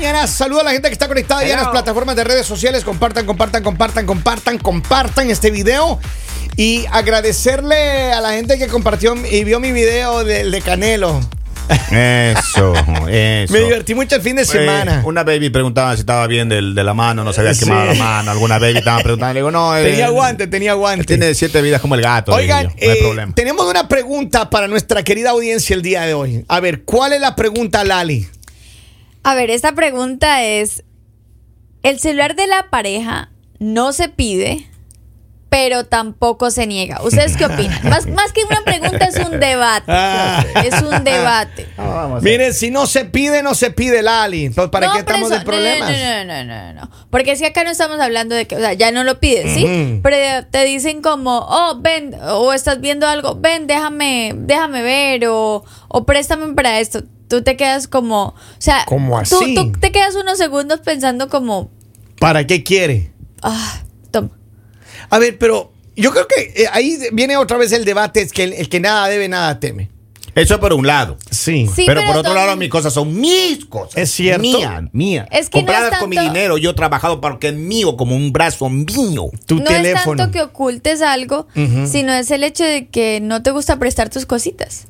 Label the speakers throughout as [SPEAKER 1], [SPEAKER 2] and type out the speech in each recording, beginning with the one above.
[SPEAKER 1] nuevo. Buena mañana. Saludo a la gente que está conectada ya en las plataformas de redes sociales. Compartan, compartan, compartan, compartan, compartan este video. Y agradecerle a la gente que compartió y vio mi video del de Canelo.
[SPEAKER 2] Eso, eso.
[SPEAKER 1] Me divertí mucho el fin de semana.
[SPEAKER 2] Eh, una baby preguntaba si estaba bien del- de, la mano, no se había
[SPEAKER 1] Sí.
[SPEAKER 2] quemado la mano. Alguna baby estaba preguntando. Le digo, no. eh,
[SPEAKER 1] tenía guante, tenía guante.
[SPEAKER 2] Tiene siete vidas como el gato.
[SPEAKER 1] Oigan,
[SPEAKER 2] no hay
[SPEAKER 1] eh,
[SPEAKER 2] problema.
[SPEAKER 1] tenemos una pregunta para nuestra querida audiencia el día de hoy. A ver, ¿cuál es la pregunta, Lali?
[SPEAKER 3] A ver, esta pregunta es, el celular de la pareja no se pide, pero tampoco se niega. ¿Ustedes qué opinan? Más, más que una pregunta es un debate.
[SPEAKER 1] Ah.
[SPEAKER 3] Es un debate.
[SPEAKER 2] Ah.
[SPEAKER 1] Miren, si no se pide, no se pide, Lali. Entonces, ¿para
[SPEAKER 3] No,
[SPEAKER 1] qué estamos
[SPEAKER 3] eso-
[SPEAKER 1] de problemas?
[SPEAKER 3] No, no, no, no, no, no. Porque es que acá no estamos hablando de que, o sea, ya no lo pides, ¿sí? Pero te dicen como, oh, ven, o estás viendo algo, ven, déjame, déjame ver, o, o préstame para esto. Tú te quedas como, o sea,
[SPEAKER 1] ¿Cómo
[SPEAKER 3] tú-
[SPEAKER 1] así?
[SPEAKER 3] Tú, te quedas unos segundos pensando como,
[SPEAKER 1] ¿Para qué quiere?
[SPEAKER 3] ah, toma.
[SPEAKER 1] A ver, pero yo creo que eh, ahí viene otra vez el debate, es que el, el que nada debe, nada teme.
[SPEAKER 2] Eso por un lado.
[SPEAKER 1] Sí.
[SPEAKER 3] Sí,
[SPEAKER 2] pero,
[SPEAKER 3] pero
[SPEAKER 2] por otro lado, mis cosas son mis cosas.
[SPEAKER 1] Es cierto.
[SPEAKER 2] Mías, mías.
[SPEAKER 3] Es que no
[SPEAKER 2] Compradas con mi dinero. Yo he trabajado para que es mío, como un brazo mío.
[SPEAKER 1] Tu
[SPEAKER 3] no
[SPEAKER 1] teléfono.
[SPEAKER 3] es tanto que ocultes algo, sino es el hecho de que no te gusta prestar tus cositas.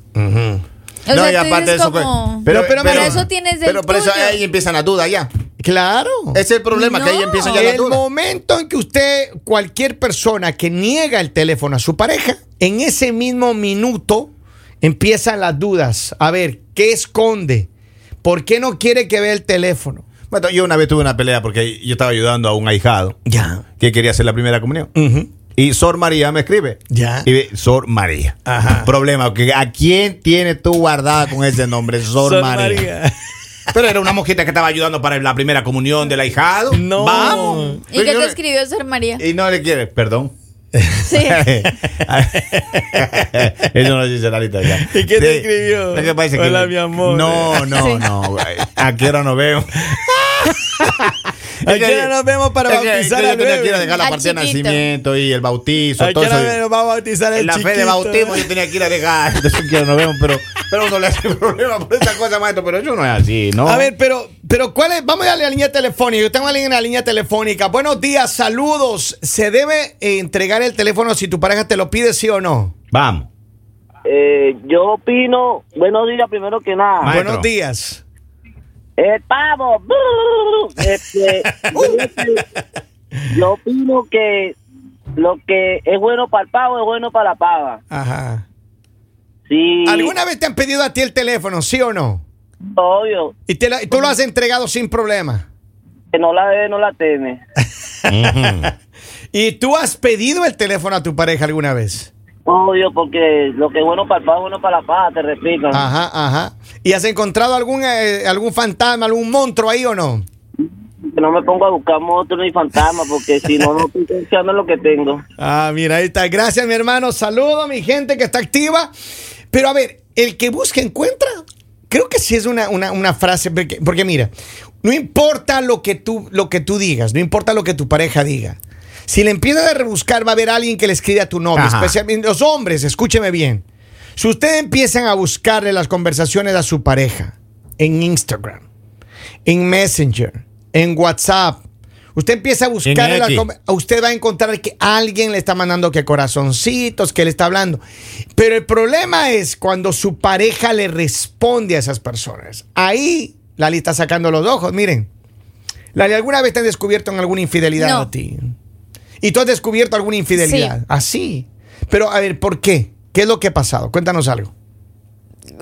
[SPEAKER 3] O
[SPEAKER 2] No,
[SPEAKER 3] sea,
[SPEAKER 2] y aparte eso.
[SPEAKER 3] como,
[SPEAKER 1] Pero- pero-
[SPEAKER 3] pero eso tienes del
[SPEAKER 2] Pero por eso
[SPEAKER 3] tuyo.
[SPEAKER 2] ahí empiezan las dudas ya.
[SPEAKER 1] Claro.
[SPEAKER 2] Ese es el problema, que ahí empiezan ya las
[SPEAKER 1] el
[SPEAKER 2] dudas.
[SPEAKER 1] momento en que usted, cualquier persona que niega el teléfono a su pareja, en ese mismo minuto empiezan las dudas. A ver, ¿qué esconde? ¿Por qué no quiere que vea el teléfono?
[SPEAKER 2] Bueno, yo una vez tuve una pelea porque yo estaba ayudando a un ahijado
[SPEAKER 1] Ya.
[SPEAKER 2] que quería hacer la primera comunión.
[SPEAKER 1] Ujú.
[SPEAKER 2] Y Sor María me escribe.
[SPEAKER 1] Ya.
[SPEAKER 2] Y ve, Sor María.
[SPEAKER 1] Ajá.
[SPEAKER 2] Problema, que ¿a quién tienes tú guardada con ese nombre? Sor,
[SPEAKER 1] Sor
[SPEAKER 2] María.
[SPEAKER 1] María.
[SPEAKER 2] Pero era una mojita que estaba ayudando para la primera comunión del ahijado.
[SPEAKER 1] No.
[SPEAKER 2] Vamos.
[SPEAKER 3] ¿Y qué te escribió Sor María?
[SPEAKER 2] Y no le quiere, perdón.
[SPEAKER 3] Sí.
[SPEAKER 2] Eso no lo dice Lalita ya.
[SPEAKER 1] ¿Y qué te escribió?
[SPEAKER 2] Es que parece que-
[SPEAKER 1] Hola, mi amor.
[SPEAKER 2] No, no,
[SPEAKER 3] Sí.
[SPEAKER 2] no. ¿A qué hora nos vemos?
[SPEAKER 1] ¿A qué hora nos vemos para bautizar
[SPEAKER 2] yo
[SPEAKER 1] al
[SPEAKER 2] tenía
[SPEAKER 1] bebé?
[SPEAKER 2] que ir a dejar la partida de nacimiento y el bautizo.
[SPEAKER 1] ¿A
[SPEAKER 2] todo
[SPEAKER 1] qué
[SPEAKER 2] eso.
[SPEAKER 1] hora nos va a bautizar el
[SPEAKER 2] En la fe de bautismo yo tenía que ir a dejar. Entonces que nos vemos, pero, pero uno le hace problema por esa cosa, maestro. Pero eso no es así, ¿no?
[SPEAKER 1] A ver, pero, pero ¿cuál es? Vamos a darle a la línea telefónica. Yo tengo a alguien en la línea telefónica. Buenos días, saludos. ¿Se debe eh, entregar el teléfono si tu pareja te lo pide, sí o no?
[SPEAKER 2] Vamos.
[SPEAKER 4] Eh, yo opino, buenos días primero que nada.
[SPEAKER 2] Maestro.
[SPEAKER 1] Buenos días.
[SPEAKER 4] El pavo. Este, yo opino que lo que es bueno para el pavo es bueno para la pava.
[SPEAKER 1] Ajá.
[SPEAKER 4] Sí,
[SPEAKER 1] ¿Alguna vez te han pedido a ti el teléfono, sí o no?
[SPEAKER 4] obvio,
[SPEAKER 1] Y, te la- y tú lo has entregado sin problema.
[SPEAKER 4] que no la debe, no la teme.
[SPEAKER 1] ¿Y tú has pedido el teléfono a tu pareja alguna vez?
[SPEAKER 4] Obvio, porque lo que es bueno para el pavo es bueno para la pava, te repito.
[SPEAKER 1] Ajá, ajá. ¿Y has encontrado algún, eh, algún fantasma, algún monstruo ahí o no?
[SPEAKER 4] Que no me pongo a buscar monstruos ni fantasmas, porque si no, no estoy pensando en lo que tengo.
[SPEAKER 1] Ah, mira, ahí está. Gracias, mi hermano. Saludo a mi gente que está activa. Pero a ver, el que busca encuentra. Creo que sí es una, una, una frase, porque, porque mira, no importa lo que, tú, lo que tú digas, no importa lo que tu pareja diga. Si le empiezas a rebuscar, va a haber alguien que le escribe a tu novio,
[SPEAKER 2] Ajá.
[SPEAKER 1] especialmente los hombres, escúcheme bien. Si ustedes empiezan a buscarle las conversaciones a su pareja en Instagram, en Messenger, en WhatsApp, usted empieza a buscar, conver- usted va a encontrar que alguien le está mandando que corazoncitos, que le está hablando. Pero el problema es cuando su pareja le responde a esas personas. Ahí Lali está sacando los ojos. Miren, Lali, ¿alguna vez te han descubierto en alguna infidelidad
[SPEAKER 3] No.
[SPEAKER 1] a ti? ¿Y tú has descubierto alguna infidelidad?
[SPEAKER 3] Sí.
[SPEAKER 1] Así. Pero a ver, ¿por qué? ¿Qué es lo que ha pasado? Cuéntanos algo.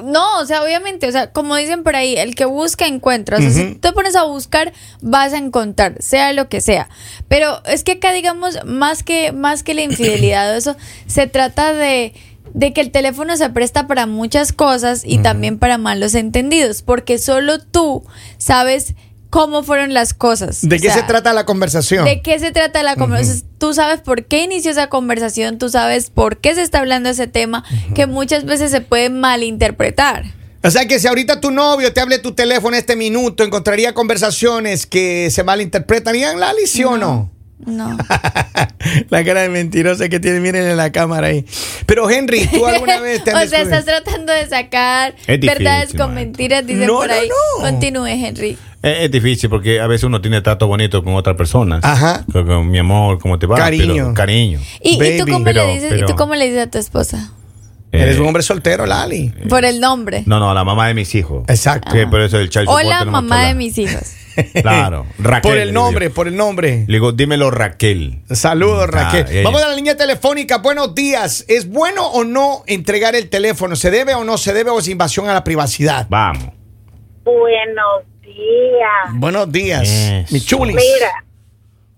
[SPEAKER 3] No, o sea, obviamente, o sea, como dicen por ahí, el que busca encuentra. O sea, si te pones a buscar, vas a encontrar, sea lo que sea. Pero es que acá, digamos, más que, más que la infidelidad o eso, se trata de, de que el teléfono se presta para muchas cosas y también para malos entendidos, porque solo tú sabes cómo fueron las cosas.
[SPEAKER 1] ¿De
[SPEAKER 3] O
[SPEAKER 1] qué
[SPEAKER 3] sea,
[SPEAKER 1] se trata la conversación?
[SPEAKER 3] ¿De qué se trata la conversación? Tú sabes por qué inició esa conversación, tú sabes por qué se está hablando ese tema, que muchas veces se puede malinterpretar.
[SPEAKER 1] O sea que si ahorita tu novio te hable tu teléfono este minuto, encontraría conversaciones que se malinterpretarían, Lali, ¿sí o no?
[SPEAKER 3] No.
[SPEAKER 1] la cara de mentirosa que tiene, miren en la cámara ahí. Pero Henry, ¿tú alguna vez te
[SPEAKER 3] o
[SPEAKER 1] has
[SPEAKER 3] sea,
[SPEAKER 1] descubierto-
[SPEAKER 3] estás tratando de sacar
[SPEAKER 2] Es difícil,
[SPEAKER 3] verdades con
[SPEAKER 2] maestro.
[SPEAKER 3] mentiras, dicen
[SPEAKER 1] No,
[SPEAKER 3] por
[SPEAKER 1] no,
[SPEAKER 3] ahí.
[SPEAKER 1] no.
[SPEAKER 3] Continúe, Henry.
[SPEAKER 2] Es, es difícil porque a veces uno tiene trato bonito con otra persona.
[SPEAKER 1] Ajá.
[SPEAKER 2] Con, con mi amor, ¿cómo te va?
[SPEAKER 1] Cariño.
[SPEAKER 2] Pero- cariño.
[SPEAKER 3] ¿Y, y tú cómo
[SPEAKER 2] Pero-
[SPEAKER 3] le dices, ¿Y tú cómo le dices a tu esposa?
[SPEAKER 1] Eres
[SPEAKER 2] Eh,
[SPEAKER 1] un hombre soltero, Lali.
[SPEAKER 3] Por el nombre.
[SPEAKER 2] No, no, la mamá de mis hijos.
[SPEAKER 1] Exacto.
[SPEAKER 2] Que por eso el tenemos que
[SPEAKER 3] mamá de mis hijos.
[SPEAKER 2] Claro, Raquel.
[SPEAKER 1] Por el nombre, por el nombre.
[SPEAKER 2] Le digo, dímelo Raquel.
[SPEAKER 1] Saludos, Raquel.
[SPEAKER 2] Ah, ella.
[SPEAKER 1] Vamos a la línea telefónica. Buenos días. ¿Es bueno o no entregar el teléfono? ¿Se debe o no se debe o es invasión a la privacidad?
[SPEAKER 2] Vamos.
[SPEAKER 5] Buenos días.
[SPEAKER 1] Buenos días, mi chulis.
[SPEAKER 5] Mira,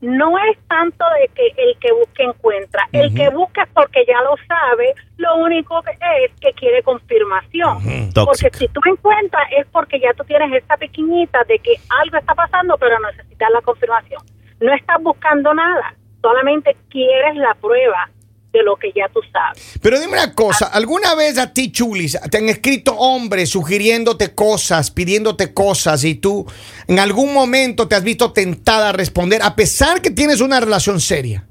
[SPEAKER 5] no es tanto de que el que busque encuentra. El que busca es porque ya lo sabe, lo único que es que quiere confirmación. Porque si tú encuentras es porque ya tú tienes esta pequeñita de que algo está pasando, pero necesitas la confirmación. No estás buscando nada, solamente quieres la prueba de lo que ya tú sabes.
[SPEAKER 1] Pero dime una cosa, ¿alguna vez a ti, Chulis, te han escrito hombres sugiriéndote cosas, pidiéndote cosas y tú en algún momento te has visto tentada a responder a pesar que tienes una relación seria?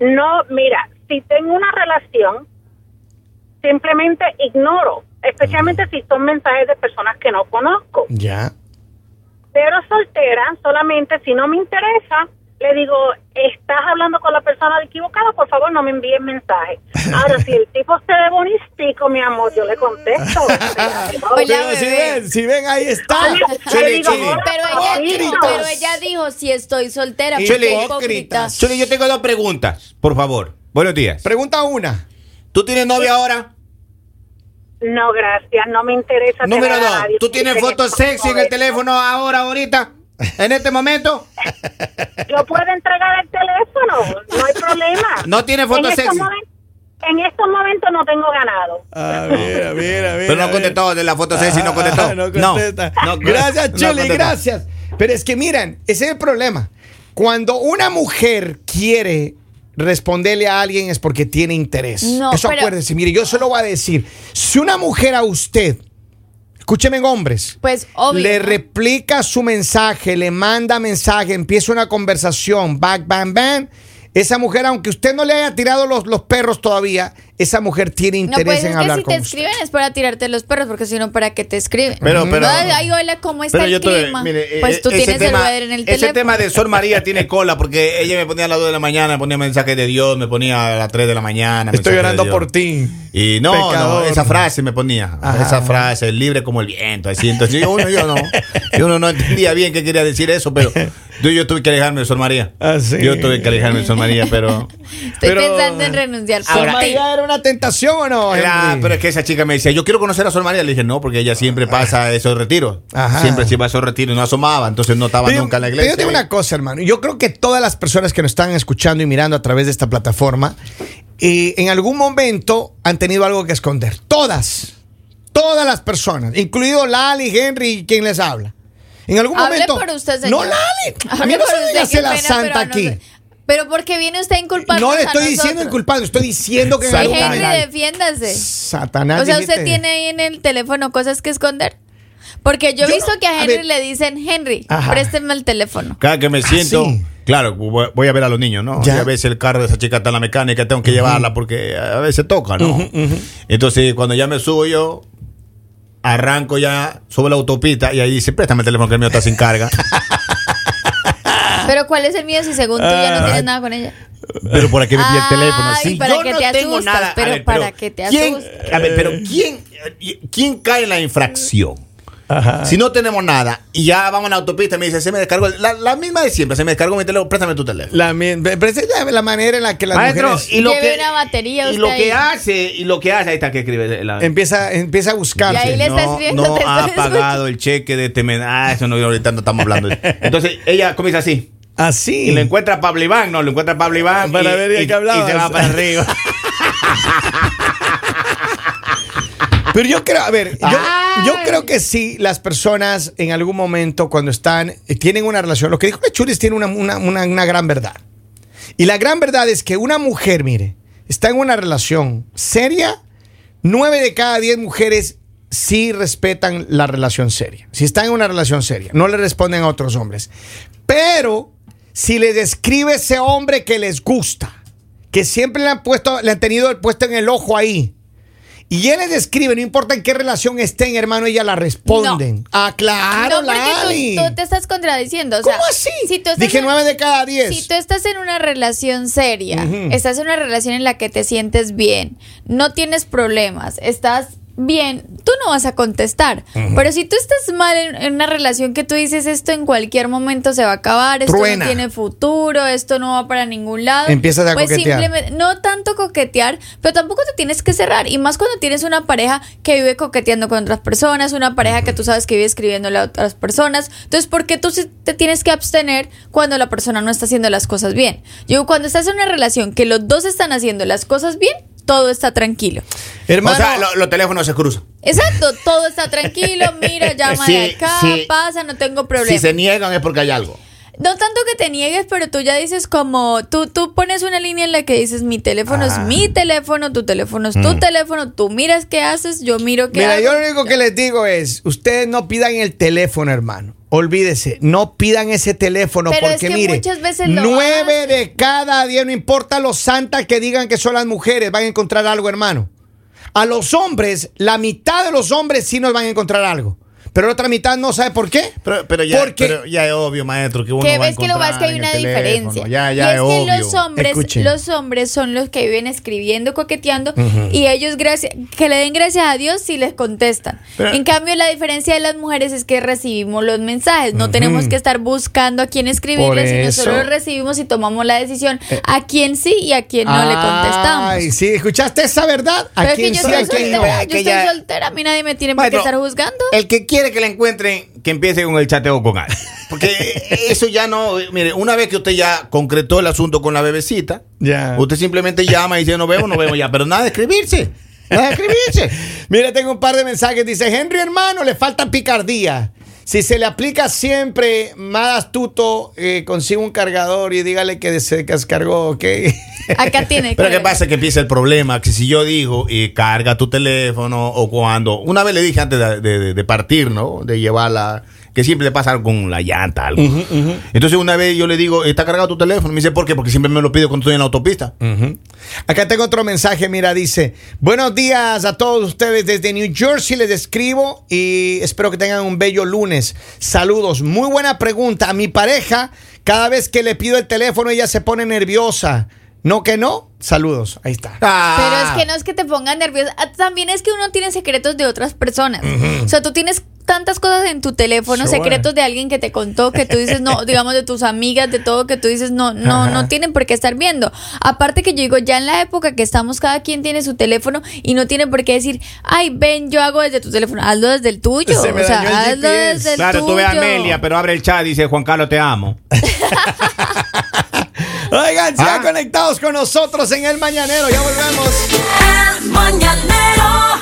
[SPEAKER 5] No, mira, si tengo una relación, simplemente ignoro, especialmente si son mensajes de personas que no conozco.
[SPEAKER 1] Ya.
[SPEAKER 5] Pero soltera, solamente si no me interesa, le digo, estás hablando con la persona equivocada, por favor no me envíes mensaje. Ahora, si el tipo se ve bonitico, mi amor, yo le contesto.
[SPEAKER 3] Oye,
[SPEAKER 1] Pero si ven, si ven, ahí está.
[SPEAKER 5] Le digo,
[SPEAKER 2] Chile.
[SPEAKER 5] "Hola,
[SPEAKER 3] Pero ella,
[SPEAKER 5] bonito".
[SPEAKER 3] pero ella dijo si estoy soltera. Hipócrita.
[SPEAKER 2] Chuli, yo tengo dos preguntas, por favor. Buenos días.
[SPEAKER 1] Pregunta una.
[SPEAKER 2] ¿Tú tienes novia ahora?
[SPEAKER 5] No, gracias, no me interesa.
[SPEAKER 2] Número
[SPEAKER 5] tener a
[SPEAKER 2] dos.
[SPEAKER 5] nadie.
[SPEAKER 2] ¿Tú tienes
[SPEAKER 5] En
[SPEAKER 2] fotos sexy en el teléfono ahora, ahorita? ¿En este momento?
[SPEAKER 5] Yo puedo entregar el teléfono, no hay problema.
[SPEAKER 2] No tiene foto
[SPEAKER 5] En estos
[SPEAKER 2] sexy.
[SPEAKER 5] momen- En estos momentos no tengo ganado.
[SPEAKER 1] A ver, a ver, a ver.
[SPEAKER 2] Pero no contestó de la foto sexy, no contestó.
[SPEAKER 1] Ah, no contesta.
[SPEAKER 2] No, no,
[SPEAKER 1] gracias,
[SPEAKER 2] no
[SPEAKER 1] Chuli,
[SPEAKER 2] contestó.
[SPEAKER 1] gracias. Pero es que miren, ese es el problema. Cuando una mujer quiere responderle a alguien es porque tiene interés.
[SPEAKER 3] No,
[SPEAKER 1] Eso
[SPEAKER 3] pero-
[SPEAKER 1] acuérdese. Mire, yo se lo voy a decir. Si una mujer a usted, escúcheme hombres,
[SPEAKER 3] Pues obvio.
[SPEAKER 1] le replica su mensaje, le manda mensaje, empieza una conversación, back, bang, bang. Esa mujer, aunque usted no le haya tirado los, los perros todavía, esa mujer tiene
[SPEAKER 3] No,
[SPEAKER 1] interés
[SPEAKER 3] pues
[SPEAKER 1] en
[SPEAKER 3] es que
[SPEAKER 1] hablar
[SPEAKER 3] si
[SPEAKER 1] con
[SPEAKER 3] te
[SPEAKER 1] usted.
[SPEAKER 3] escriben es para tirarte los perros, porque si no, ¿para qué te escriben?
[SPEAKER 2] Pero, pero-
[SPEAKER 3] Ay, hola, ¿cómo está
[SPEAKER 2] Pero
[SPEAKER 3] el
[SPEAKER 2] yo te-
[SPEAKER 3] clima?
[SPEAKER 2] mire,
[SPEAKER 3] pues
[SPEAKER 2] eh,
[SPEAKER 3] tú
[SPEAKER 2] ese
[SPEAKER 3] tienes
[SPEAKER 2] tema-
[SPEAKER 3] el weather en el
[SPEAKER 2] Ese
[SPEAKER 3] teléfono.
[SPEAKER 2] tema de Sol María tiene cola porque ella me ponía a las 2 de la mañana, me ponía mensajes de Dios, me ponía a las 3 de la mañana.
[SPEAKER 1] Estoy
[SPEAKER 2] mensajes de
[SPEAKER 1] orando
[SPEAKER 2] Dios.
[SPEAKER 1] por ti.
[SPEAKER 2] Y no, no, esa frase me ponía.
[SPEAKER 1] Ajá.
[SPEAKER 2] Esa frase, libre como el viento. Así, entonces yo, uno, yo no. Yo uno no entendía bien qué quería decir eso, pero yo, yo tuve que alejarme de Sol María.
[SPEAKER 1] Ah, sí.
[SPEAKER 2] Yo tuve que alejarme de Sol María, pero.
[SPEAKER 3] Estoy
[SPEAKER 1] Pero-
[SPEAKER 3] pensando en renunciar por
[SPEAKER 1] ¿Sol
[SPEAKER 3] ti.
[SPEAKER 1] María era una tentación o no?
[SPEAKER 2] Ah,
[SPEAKER 1] Henry?
[SPEAKER 2] pero es que esa chica me decía, yo quiero conocer a Sol María. Le dije, no, porque ella siempre pasa esos retiros.
[SPEAKER 1] Ajá.
[SPEAKER 2] Siempre se iba a esos retiros y no asomaba, entonces no estaba
[SPEAKER 1] Pero yo-
[SPEAKER 2] nunca en la
[SPEAKER 1] pero
[SPEAKER 2] iglesia.
[SPEAKER 1] yo te digo una cosa, hermano. Yo creo que todas las personas que nos están escuchando y mirando a través de esta plataforma, eh, en algún momento han tenido algo que esconder. Todas. Todas las personas, incluido Lali, Henry y quien les habla. En algún
[SPEAKER 3] Hable
[SPEAKER 1] momento.
[SPEAKER 3] por usted,
[SPEAKER 1] No. Lali. A mí no se
[SPEAKER 3] qué
[SPEAKER 1] la
[SPEAKER 3] pena,
[SPEAKER 1] santa
[SPEAKER 3] pero no
[SPEAKER 1] aquí.
[SPEAKER 3] sé. Pero porque viene usted a inculparnos
[SPEAKER 1] No le estoy diciendo inculpado, estoy diciendo que
[SPEAKER 3] Sí,
[SPEAKER 1] algún
[SPEAKER 3] Henry, defiéndase.
[SPEAKER 1] Satanás.
[SPEAKER 3] O sea,
[SPEAKER 1] dijiste.
[SPEAKER 3] usted tiene ahí en el teléfono cosas que esconder. Porque yo he visto
[SPEAKER 1] no-
[SPEAKER 3] que
[SPEAKER 1] a
[SPEAKER 3] Henry le dicen, Henry,
[SPEAKER 1] Ajá.
[SPEAKER 3] présteme el teléfono.
[SPEAKER 2] Cada que me siento,
[SPEAKER 1] sí.
[SPEAKER 2] claro, voy a ver a los niños, ¿no?
[SPEAKER 1] Ya.
[SPEAKER 2] Y a veces el carro de esa chica está en la mecánica, tengo que llevarla porque a veces toca, ¿no? Entonces, cuando ya me subo yo, arranco ya, subo la autopista y ahí dice, préstame el teléfono que el mío está sin carga.
[SPEAKER 3] Pero ¿cuál es el mío si según tú ya no tienes nada con ella?
[SPEAKER 2] pero por aquí me pilla el teléfono.
[SPEAKER 3] Ay,
[SPEAKER 2] Sí,
[SPEAKER 3] para
[SPEAKER 2] yo
[SPEAKER 3] que
[SPEAKER 2] no
[SPEAKER 3] te
[SPEAKER 2] tengo
[SPEAKER 3] asustas,
[SPEAKER 2] nada. A
[SPEAKER 3] pero
[SPEAKER 2] ver,
[SPEAKER 3] para que te
[SPEAKER 2] ¿quién-
[SPEAKER 3] asustas.
[SPEAKER 2] A ver, pero ¿quién, ¿quién cae en la infracción? Si no tenemos nada y ya vamos a la autopista y me dice, se me descargó, la, la misma de siempre, se me descargó mi teléfono, préstame tu teléfono.
[SPEAKER 1] La, mi- pero esa es la, la manera en la que las
[SPEAKER 2] Maestro,
[SPEAKER 1] mujeres
[SPEAKER 2] y lo
[SPEAKER 3] Lleve
[SPEAKER 2] que,
[SPEAKER 3] una batería
[SPEAKER 2] y lo que hace, y lo que hace, ahí está que escribe la,
[SPEAKER 1] empieza, empieza a buscar.
[SPEAKER 3] Y ahí le está
[SPEAKER 2] no,
[SPEAKER 3] escribiendo,
[SPEAKER 2] no
[SPEAKER 3] te
[SPEAKER 2] ha pagado el cheque de temen. Ah, eso no, ahorita no estamos hablando. Entonces ella comienza así.
[SPEAKER 1] Así.
[SPEAKER 2] Y lo encuentra a Pablo Iván, no, lo encuentra a Pablo Iván.
[SPEAKER 1] Para
[SPEAKER 2] y,
[SPEAKER 1] ver de
[SPEAKER 2] y-
[SPEAKER 1] qué hablabas.
[SPEAKER 2] y se va para arriba.
[SPEAKER 1] Pero yo creo, a ver, yo, creo que sí, las personas en algún momento cuando están, eh, tienen una relación, lo que dijo Chulis tiene una, una- una- una gran verdad. Y la gran verdad es que una mujer, mire, está en una relación seria, nueve de cada diez mujeres sí respetan la relación seria. Si están en una relación seria, no le responden a otros hombres. Pero si les describe ese hombre que les gusta, que siempre le han puesto, le han tenido el puesto en el ojo ahí, y él les escribe, no importa en qué relación estén, hermano, ella la responden. Ah, claro,
[SPEAKER 3] no, porque
[SPEAKER 1] Lali.
[SPEAKER 3] tú, tú te estás contradiciendo. O
[SPEAKER 1] ¿Cómo así?
[SPEAKER 3] Si tú
[SPEAKER 1] Dije nueve de cada diez.
[SPEAKER 3] Si tú estás en una relación seria, estás en una relación en la que te sientes bien, no tienes problemas, estás bien, tú no vas a contestar. Pero si tú estás mal en, en una relación que tú dices esto en cualquier momento se va a acabar, esto
[SPEAKER 1] Truena.
[SPEAKER 3] no tiene futuro, esto no va para ningún lado.
[SPEAKER 1] Empiezas a
[SPEAKER 3] pues
[SPEAKER 1] coquetear.
[SPEAKER 3] simplemente, no tanto coquetear, pero tampoco te tienes que cerrar. Y más cuando tienes una pareja que vive coqueteando con otras personas, una pareja que tú sabes que vive escribiéndole a otras personas. Entonces, ¿por qué tú te tienes que abstener cuando la persona no está haciendo las cosas bien? Yo, cuando estás en una relación que los dos están haciendo las cosas bien, todo está tranquilo.
[SPEAKER 1] Hermano,
[SPEAKER 2] o sea, lo- los teléfonos se cruzan.
[SPEAKER 3] Exacto, todo está tranquilo, mira, llama de
[SPEAKER 2] Sí,
[SPEAKER 3] acá,
[SPEAKER 2] sí.
[SPEAKER 3] pasa, no tengo problema.
[SPEAKER 2] Si se niegan es porque hay algo.
[SPEAKER 3] No tanto que te niegues, pero tú ya dices como, tú, tú pones una línea en la que dices, mi teléfono
[SPEAKER 2] Ah.
[SPEAKER 3] es mi teléfono, tu teléfono es tu teléfono, tú miras qué haces, yo miro qué
[SPEAKER 1] Mm. Mira,
[SPEAKER 3] hago.
[SPEAKER 1] yo lo único que les digo es, ustedes no pidan el teléfono, hermano. Olvídese, no pidan ese teléfono
[SPEAKER 3] Pero es
[SPEAKER 1] porque
[SPEAKER 3] que
[SPEAKER 1] mire,
[SPEAKER 3] muchas veces lo
[SPEAKER 1] nueve
[SPEAKER 3] hacen.
[SPEAKER 1] de cada diez, no importa los santas que digan que son las mujeres, van a encontrar algo, hermano. A los hombres, la mitad de los hombres sí nos van a encontrar algo, pero la otra mitad no sabe por qué.
[SPEAKER 2] Pero, pero, ya,
[SPEAKER 1] Porque-
[SPEAKER 2] pero ya es obvio, maestro, que uno
[SPEAKER 3] que
[SPEAKER 2] va a
[SPEAKER 3] ves que lo más que hay una diferencia.
[SPEAKER 2] Ya,
[SPEAKER 3] y
[SPEAKER 2] ya
[SPEAKER 3] es
[SPEAKER 2] es,
[SPEAKER 3] que
[SPEAKER 2] obvio.
[SPEAKER 3] los hombres,
[SPEAKER 1] Escuchen.
[SPEAKER 3] los hombres son los que viven escribiendo, coqueteando, y ellos gracias, que le den gracias a Dios si les contestan.
[SPEAKER 2] Pero-
[SPEAKER 3] en cambio, la diferencia de las mujeres es que recibimos los mensajes, no tenemos que estar buscando a quién
[SPEAKER 1] Por
[SPEAKER 3] escribirle, sino
[SPEAKER 1] eso-
[SPEAKER 3] solo los recibimos y tomamos la decisión a quién sí y a quién no le contestamos.
[SPEAKER 1] Ay, sí, ¿escuchaste esa verdad? ¿A
[SPEAKER 3] Pero es que
[SPEAKER 1] quién
[SPEAKER 3] yo
[SPEAKER 1] sí, no?
[SPEAKER 3] soltera,
[SPEAKER 2] Es
[SPEAKER 3] yo
[SPEAKER 2] que
[SPEAKER 3] estoy
[SPEAKER 2] ya-
[SPEAKER 3] soltera, a mí nadie me tiene por qué estar juzgando.
[SPEAKER 2] El que quiere que la encuentren, que empiece con el chateo con alguien. Porque eso ya no. Mire, una vez que usted ya concretó el asunto con la bebecita,
[SPEAKER 1] Ya.
[SPEAKER 2] usted simplemente llama y dice, nos vemos, nos vemos ya. Pero nada de escribirse. Nada de escribirse.
[SPEAKER 1] Mira, tengo un par de mensajes. Dice, Henry, hermano, le falta picardía. Si se le aplica siempre más astuto, eh, consiga un cargador y dígale que se descargó, ¿ok?
[SPEAKER 3] Acá tiene
[SPEAKER 2] Pero
[SPEAKER 3] que
[SPEAKER 2] ¿qué pasa? Que empieza el problema, que si yo digo, y carga tu teléfono, o cuando, una vez le dije antes de, de- de partir, ¿no? De llevarla, que siempre le pasa algo con la llanta, algo. Entonces una vez yo le digo, ¿está cargado tu teléfono? Me dice, ¿por qué? Porque siempre me lo pido cuando estoy en la autopista.
[SPEAKER 1] Acá tengo otro mensaje, mira, dice, buenos días a todos ustedes desde New Jersey, les escribo y espero que tengan un bello lunes. Saludos, muy buena pregunta. A mi pareja, cada vez que le pido el teléfono, ella se pone nerviosa. ¿No que no? Saludos, ahí está.
[SPEAKER 3] Pero es que no es que te pongan nerviosa. Ah, También es que uno tiene secretos de otras personas. O sea, tú tienes tantas cosas en tu teléfono,
[SPEAKER 1] Sure.
[SPEAKER 3] secretos de alguien que te contó, que tú dices, no, digamos de tus amigas, de todo, que tú dices, no, no, no tienen por qué estar viendo. Aparte que yo digo, ya en la época que estamos, cada quien tiene su teléfono y no tiene por qué decir, ay, ven, yo hago desde tu teléfono, hazlo desde el tuyo.
[SPEAKER 1] Se
[SPEAKER 3] o sea, hazlo desde el
[SPEAKER 2] Claro,
[SPEAKER 3] tuyo.
[SPEAKER 2] tú ves a Amelia, pero abre el chat y dice, Juan Carlos, te amo.
[SPEAKER 1] Oigan, sigan
[SPEAKER 2] Ah.
[SPEAKER 1] conectados con nosotros en el Mañanero, ya volvemos.
[SPEAKER 6] El mañanero